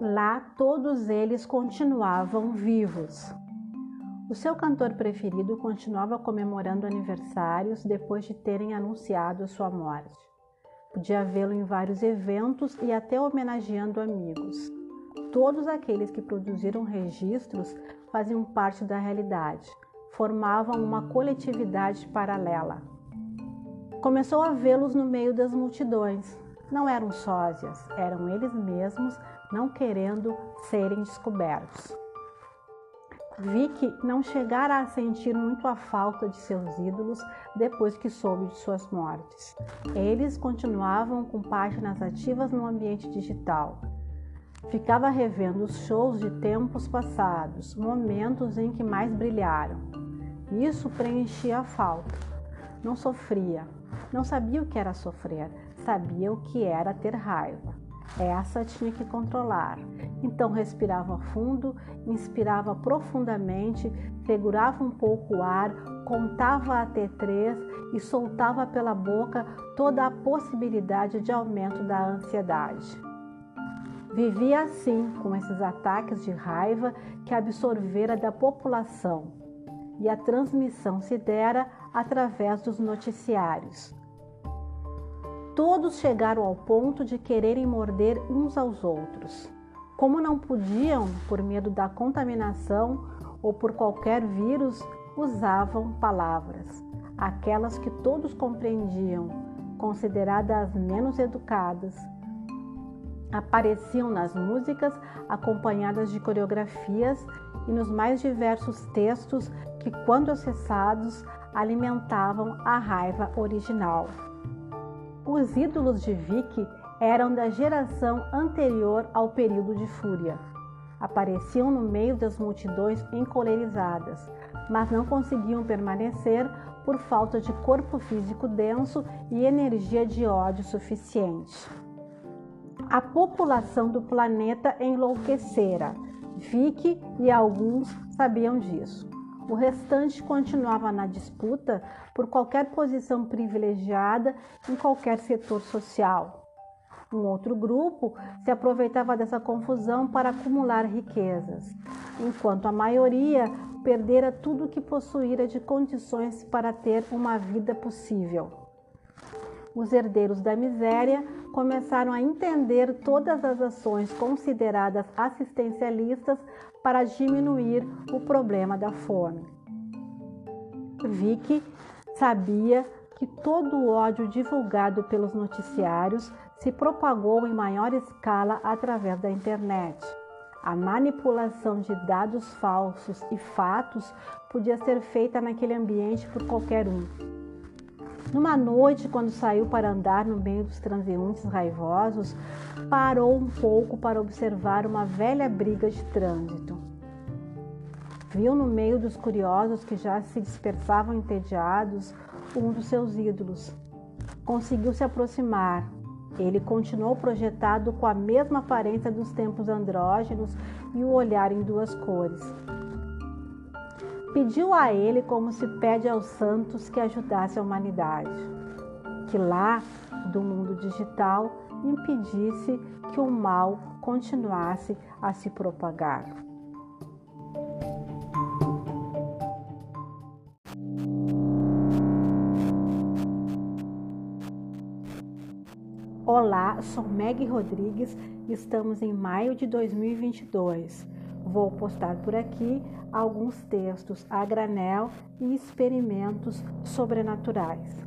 Lá todos eles continuavam vivos. O seu cantor preferido continuava comemorando aniversários depois de terem anunciado sua morte. Podia vê-lo em vários eventos e até homenageando amigos. Todos aqueles que produziram registros faziam parte da realidade, formavam uma coletividade paralela. Começou a vê-los no meio das multidões. Não eram sósias, eram eles mesmos não querendo serem descobertos. Vicky não chegara a sentir muito a falta de seus ídolos depois que soube de suas mortes. Eles continuavam com páginas ativas no ambiente digital. Ficava revendo os shows de tempos passados, momentos em que mais brilharam. Isso preenchia a falta. Não sofria, não sabia o que era sofrer, sabia o que era ter raiva. Essa tinha que controlar. Então respirava fundo, inspirava profundamente, segurava um pouco o ar, contava até três e soltava pela boca toda a possibilidade de aumento da ansiedade. Vivia assim, com esses ataques de raiva que absorvera da população, e a transmissão se dera através dos noticiários. Todos chegaram ao ponto de quererem morder uns aos outros. Como não podiam, por medo da contaminação ou por qualquer vírus, usavam palavras, aquelas que todos compreendiam, consideradas menos educadas. Apareciam nas músicas acompanhadas de coreografias e nos mais diversos textos que, quando acessados, alimentavam a raiva original. Os ídolos de Vicky eram da geração anterior ao período de Fúria. Apareciam no meio das multidões encolerizadas, mas não conseguiam permanecer por falta de corpo físico denso e energia de ódio suficiente. A população do planeta enlouquecera. Vicky e alguns sabiam disso. O restante continuava na disputa por qualquer posição privilegiada em qualquer setor social. Um outro grupo se aproveitava dessa confusão para acumular riquezas, enquanto a maioria perdera tudo o que possuíra de condições para ter uma vida possível. Os herdeiros da miséria começaram a entender todas as ações consideradas assistencialistas para diminuir o problema da fome. Vicky sabia que todo o ódio divulgado pelos noticiários se propagou em maior escala através da internet. A manipulação de dados falsos e fatos podia ser feita naquele ambiente por qualquer um. Numa noite, quando saiu para andar no meio dos transeuntes raivosos, parou um pouco para observar uma velha briga de trânsito. Viu no meio dos curiosos que já se dispersavam entediados um dos seus ídolos. Conseguiu se aproximar. Ele continuou projetado com a mesma aparência dos tempos andrógenos e o olhar em duas cores. Pediu a ele, como se pede aos santos, que ajudasse a humanidade, que lá do mundo digital impedisse que o mal continuasse a se propagar. Olá, sou Meg Rodrigues e estamos em maio de 2022. Vou postar por aqui alguns textos a granel e experimentos sobrenaturais.